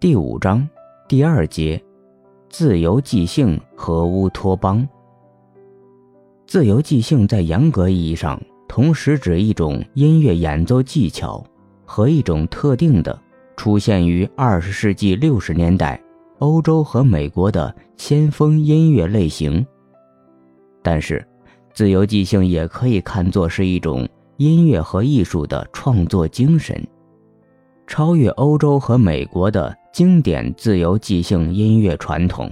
第五章第二节：自由即兴和乌托邦。自由即兴在严格意义上，同时指一种音乐演奏技巧和一种特定的、出现于二十世纪六十年代欧洲和美国的先锋音乐类型。但是，自由即兴也可以看作是一种音乐和艺术的创作精神，超越欧洲和美国的经典自由即兴音乐传统。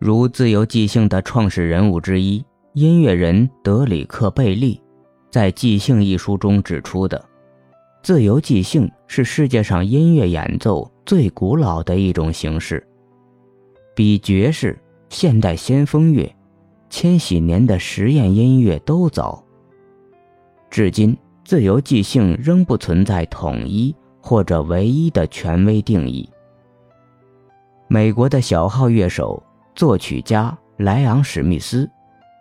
如自由即兴的创始人物之一。音乐人德里克·贝利在《即兴》一书中指出的，自由即兴是世界上音乐演奏最古老的一种形式，比爵士、现代先锋乐、千禧年的实验音乐都早。至今，自由即兴仍不存在统一或者唯一的权威定义。美国的小号乐手、作曲家莱昂·史密斯。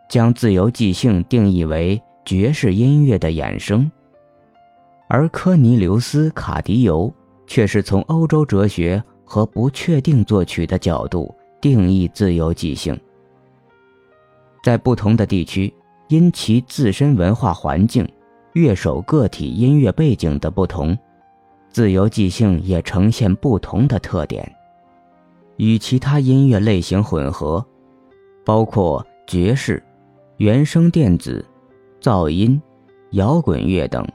将自由即兴定义为爵士音乐的衍生，而科尼留斯·卡迪尤却是从欧洲哲学和不确定作曲的角度定义自由即兴。在不同的地区，因其自身文化环境、乐手个体音乐背景的不同，自由即兴也呈现不同的特点，与其他音乐类型混合，包括爵士。原声电子、噪音、摇滚乐等。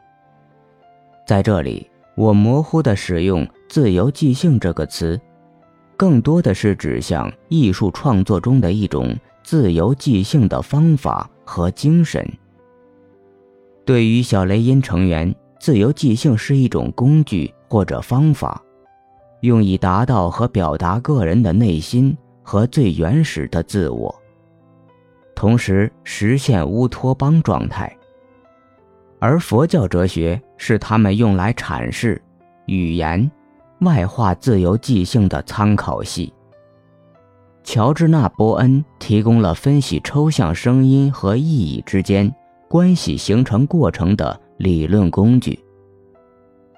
在这里，我模糊地使用“自由即兴”这个词，更多的是指向艺术创作中的一种自由即兴的方法和精神。对于小雷音成员，自由即兴是一种工具或者方法，用以达到和表达个人的内心和最原始的自我。同时实现乌托邦状态，而佛教哲学是他们用来阐释语言外化自由即兴的参考系。乔治纳·波恩提供了分析抽象声音和意义之间关系形成过程的理论工具。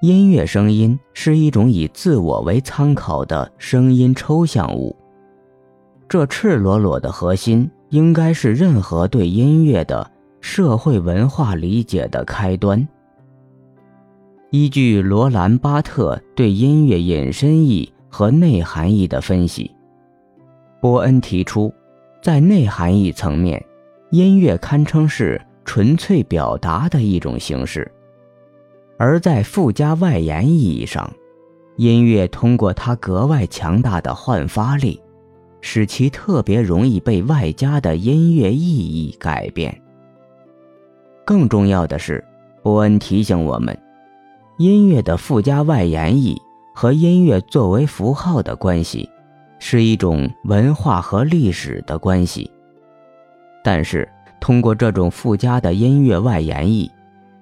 音乐声音是一种以自我为参考的声音抽象物，这赤裸裸的核心。应该是任何对音乐的社会文化理解的开端。依据罗兰·巴特对音乐引申义和内涵义的分析，波恩提出，在内涵义层面，音乐堪称是纯粹表达的一种形式；而在附加外延意义上，音乐通过它格外强大的焕发力。使其特别容易被外加的音乐意义改变。更重要的是，波恩提醒我们，音乐的附加外延义和音乐作为符号的关系，是一种文化和历史的关系。但是，通过这种附加的音乐外延义，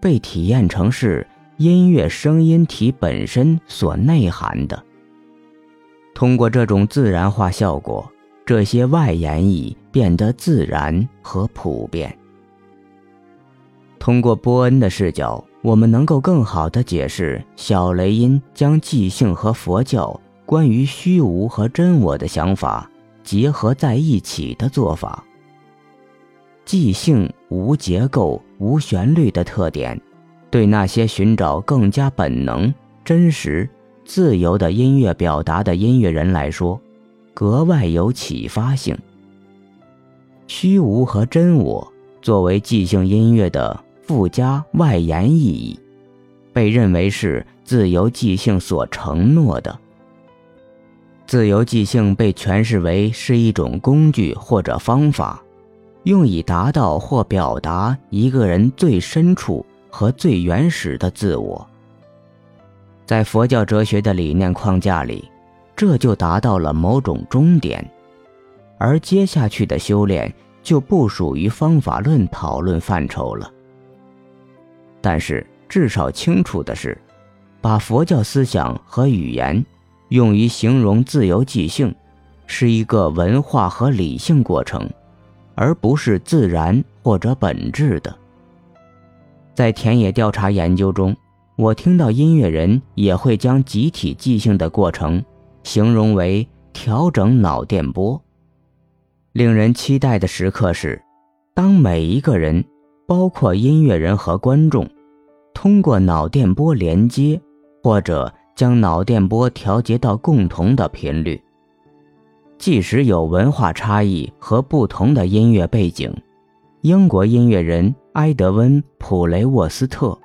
被体验成是音乐声音体本身所内涵的。通过这种自然化效果。这些外延义变得自然和普遍。通过波恩的视角，我们能够更好地解释小雷音将即兴和佛教关于虚无和真我的想法结合在一起的做法。即兴无结构、无旋律的特点，对那些寻找更加本能、真实、自由的音乐表达的音乐人来说。格外有启发性。虚无和真我作为即兴音乐的附加外延意义，被认为是自由即兴所承诺的。自由即兴被诠释为是一种工具或者方法，用以达到或表达一个人最深处和最原始的自我。在佛教哲学的理念框架里。这就达到了某种终点，而接下去的修炼就不属于方法论讨论范畴了。但是，至少清楚的是，把佛教思想和语言用于形容自由即兴，是一个文化和理性过程，而不是自然或者本质的。在田野调查研究中，我听到音乐人也会将集体即兴的过程。形容为调整脑电波。令人期待的时刻是，当每一个人，包括音乐人和观众，通过脑电波连接，或者将脑电波调节到共同的频率。即使有文化差异和不同的音乐背景，英国音乐人埃德温·普雷沃斯特，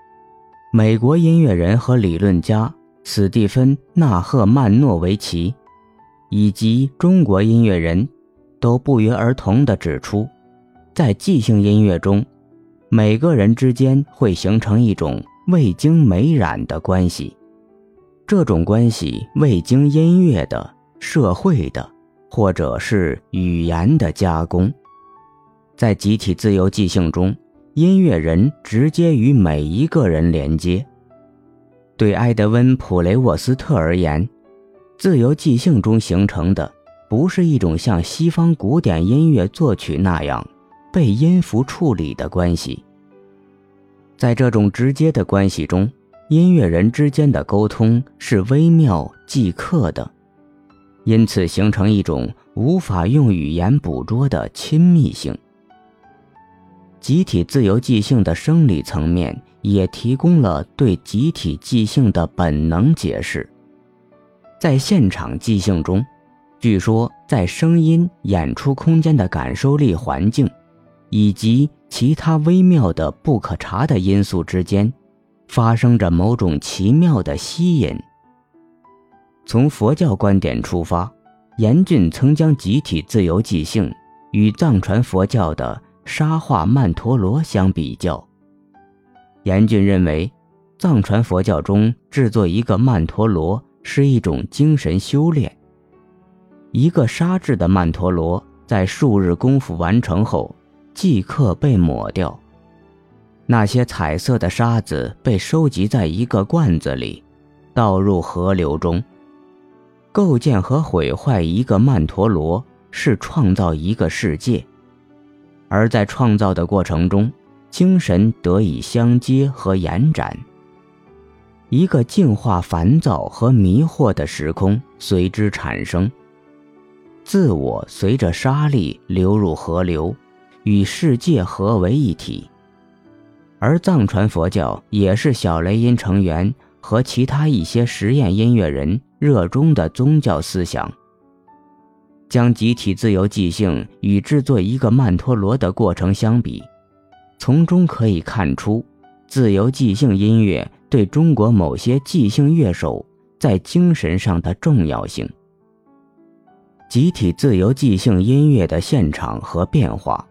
美国音乐人和理论家斯蒂芬·纳赫曼诺维奇，以及中国音乐人。都不约而同地指出，在即兴音乐中，每个人之间会形成一种未经美染的关系。这种关系未经音乐的、社会的，或者是语言的加工。在集体自由即兴中，音乐人直接与每一个人连接。对埃德温·普雷沃斯特而言，自由即兴中形成的。不是一种像西方古典音乐作曲那样被音符处理的关系。在这种直接的关系中，音乐人之间的沟通是微妙即刻的，因此形成一种无法用语言捕捉的亲密性。集体自由即兴的生理层面也提供了对集体即兴的本能解释，在现场即兴中。据说，在声音演出空间的感受力环境，以及其他微妙的不可察的因素之间，发生着某种奇妙的吸引。从佛教观点出发，严峻曾将集体自由即兴与藏传佛教的沙化曼陀罗相比较。严峻认为，藏传佛教中制作一个曼陀罗是一种精神修炼。一个沙制的曼陀罗在数日功夫完成后，即刻被抹掉。那些彩色的沙子被收集在一个罐子里，倒入河流中。构建和毁坏一个曼陀罗是创造一个世界，而在创造的过程中，精神得以相接和延展。一个净化烦躁和迷惑的时空随之产生。自我随着沙粒流入河流，与世界合为一体。而藏传佛教也是小雷音成员和其他一些实验音乐人热衷的宗教思想。将集体自由即兴与制作一个曼陀罗的过程相比，从中可以看出，自由即兴音乐对中国某些即兴乐手在精神上的重要性。集体自由即兴音乐的现场和变化，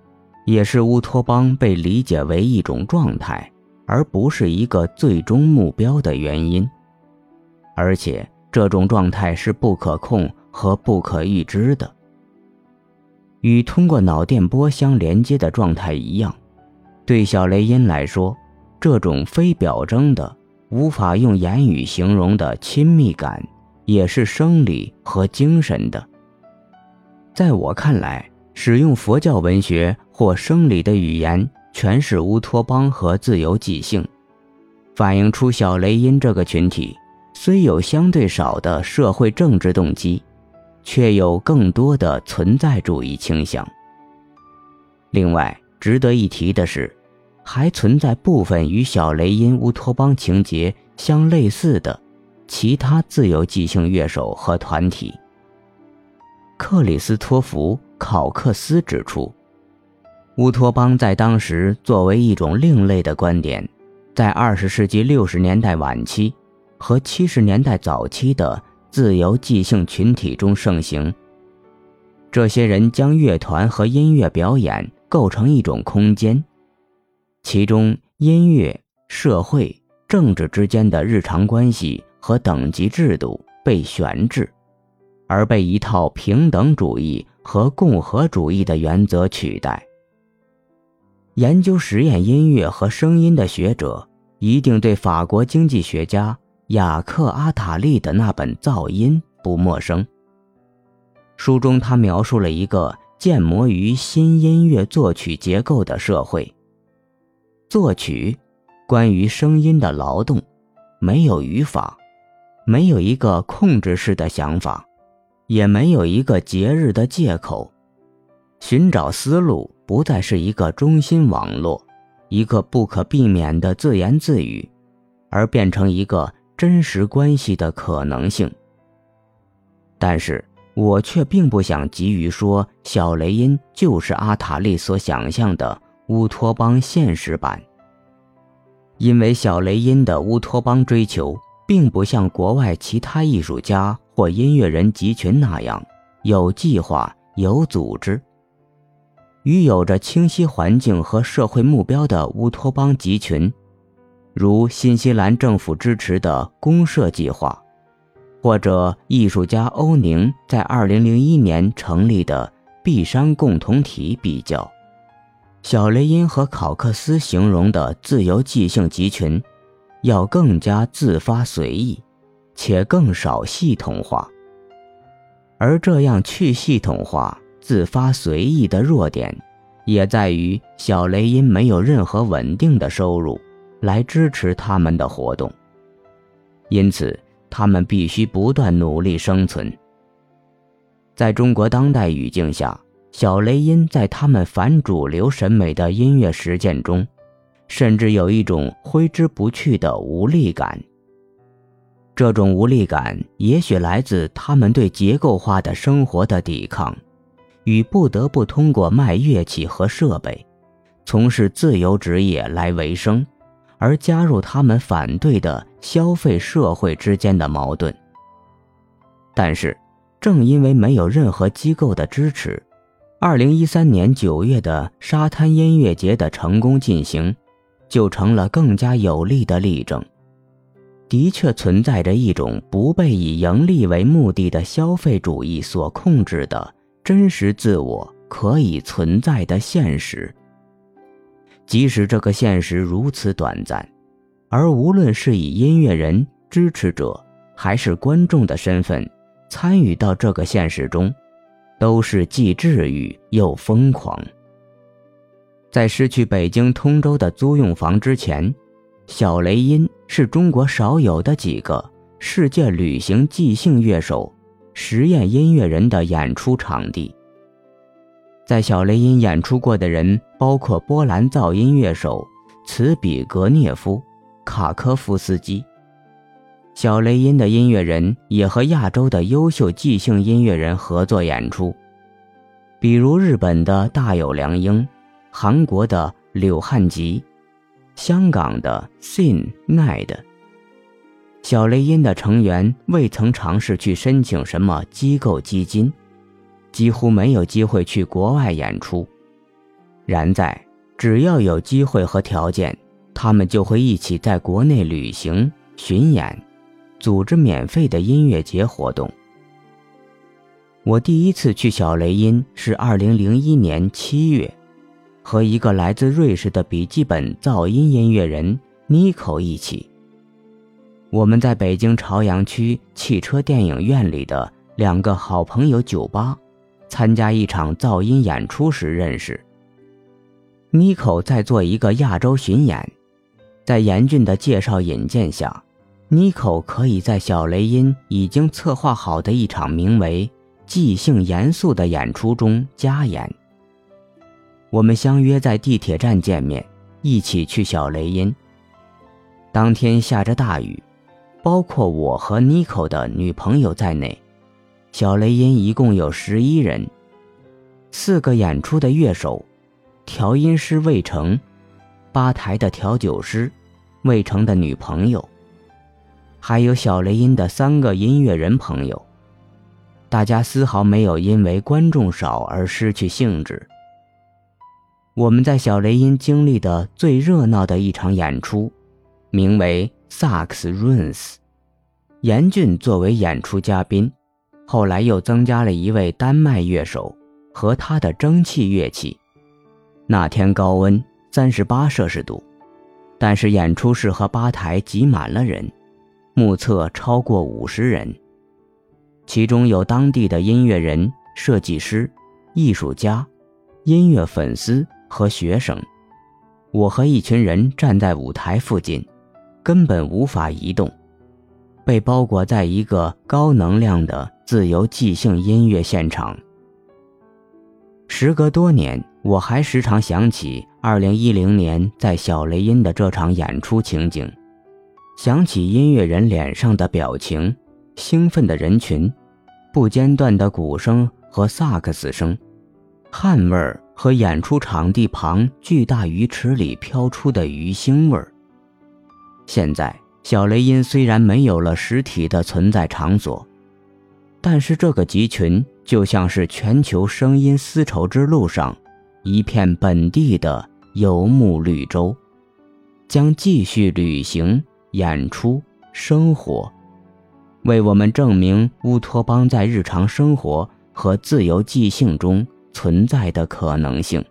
也是乌托邦被理解为一种状态，而不是一个最终目标的原因。而且，这种状态是不可控和不可预知的。与通过脑电波相连接的状态一样，对小雷音来说，这种非表征的、无法用言语形容的亲密感，也是生理和精神的。在我看来，使用佛教文学或生理的语言诠释乌托邦和自由即兴，反映出小雷音这个群体虽有相对少的社会政治动机，却有更多的存在主义倾向。另外，值得一提的是，还存在部分与小雷音乌托邦情节相类似的其他自由即兴乐手和团体。克里斯托弗·考克斯指出，乌托邦在当时作为一种另类的观点，在二十世纪六十年代晚期和七十年代早期的自由即兴群体中盛行。这些人将乐团和音乐表演构成一种空间，其中音乐、社会、政治之间的日常关系和等级制度被悬置。而被一套平等主义和共和主义的原则取代。研究实验音乐和声音的学者一定对法国经济学家雅克·阿塔利的那本《噪音》不陌生。书中他描述了一个建模于新音乐作曲结构的社会。作曲，关于声音的劳动，没有语法，没有一个控制式的想法。也没有一个节日的借口。寻找思路不再是一个中心网络，一个不可避免的自言自语，而变成一个真实关系的可能性。但是我却并不想急于说小雷音就是阿塔利所想象的乌托邦现实版。因为小雷音的乌托邦追求，并不像国外其他艺术家或音乐人集群那样有计划、有组织。与有着清晰环境和社会目标的乌托邦集群，如新西兰政府支持的公社计划，或者艺术家欧宁在2001年成立的碧山共同体比较。小雷音和考克斯形容的自由即兴集群，要更加自发随意，且更少系统化。而这样去系统化、自发随意的弱点，也在于小雷音没有任何稳定的收入来支持他们的活动，因此他们必须不断努力生存。在中国当代语境下。小雷音在他们反主流审美的音乐实践中，甚至有一种挥之不去的无力感。这种无力感也许来自他们对结构化的生活的抵抗，与不得不通过卖乐器和设备，从事自由职业来维生，而加入他们反对的消费社会之间的矛盾。但是，正因为没有任何机构的支持。二零一三年九月的沙滩音乐节的成功进行，就成了更加有力的例证。的确存在着一种不被以盈利为目的的消费主义所控制的真实自我可以存在的现实。即使这个现实如此短暂，而无论是以音乐人、支持者还是观众的身份参与到这个现实中。都是既治愈又疯狂。在失去北京通州的租用房之前，小雷音是中国少有的几个世界旅行即兴乐手、实验音乐人的演出场地。在小雷音演出过的人包括波兰噪音乐手茨比格涅夫、卡科夫斯基。小雷音的音乐人也和亚洲的优秀即兴音乐人合作演出，比如日本的大有良英、韩国的柳汉吉、香港的 Sin Ned。小雷音的成员未曾尝试去申请什么机构基金，几乎没有机会去国外演出。然在只要有机会和条件，他们就会一起在国内旅行巡演。组织免费的音乐节活动。我第一次去小雷音是二零零一年七月，和一个来自瑞士的笔记本噪音音乐人妮可一起。我们在北京朝阳区汽车电影院里的两个好朋友酒吧，参加一场噪音演出时认识。妮可在做一个亚洲巡演，在严峻的介绍引荐下。妮可可以在小雷音已经策划好的一场名为《即兴严肃》的演出中加演。我们相约在地铁站见面，一起去小雷音。当天下着大雨，包括我和妮可的女朋友在内，小雷音一共有十一人，四个演出的乐手，调音师魏成，吧台的调酒师，魏成的女朋友。还有小雷音的三个音乐人朋友，大家丝毫没有因为观众少而失去兴致。我们在小雷音经历的最热闹的一场演出，名为《萨克斯 Runs》，严俊作为演出嘉宾，后来又增加了一位丹麦乐手和他的蒸汽乐器。那天高温三十八摄氏度，但是演出室和吧台挤满了人。目测超过五十人，其中有当地的音乐人、设计师、艺术家、音乐粉丝和学生。我和一群人站在舞台附近，根本无法移动，被包裹在一个高能量的自由即兴音乐现场。时隔多年，我还时常想起2010年在小雷音的这场演出情景，想起音乐人脸上的表情，兴奋的人群，不间断的鼓声和萨克斯声，汗味儿和演出场地旁巨大鱼池里飘出的鱼腥味儿。现在，小雷音虽然没有了实体的存在场所，但是这个集群。就像是全球声音丝绸之路上一片本地的游牧绿洲，将继续旅行、演出、生活，为我们证明乌托邦在日常生活和自由即兴中存在的可能性。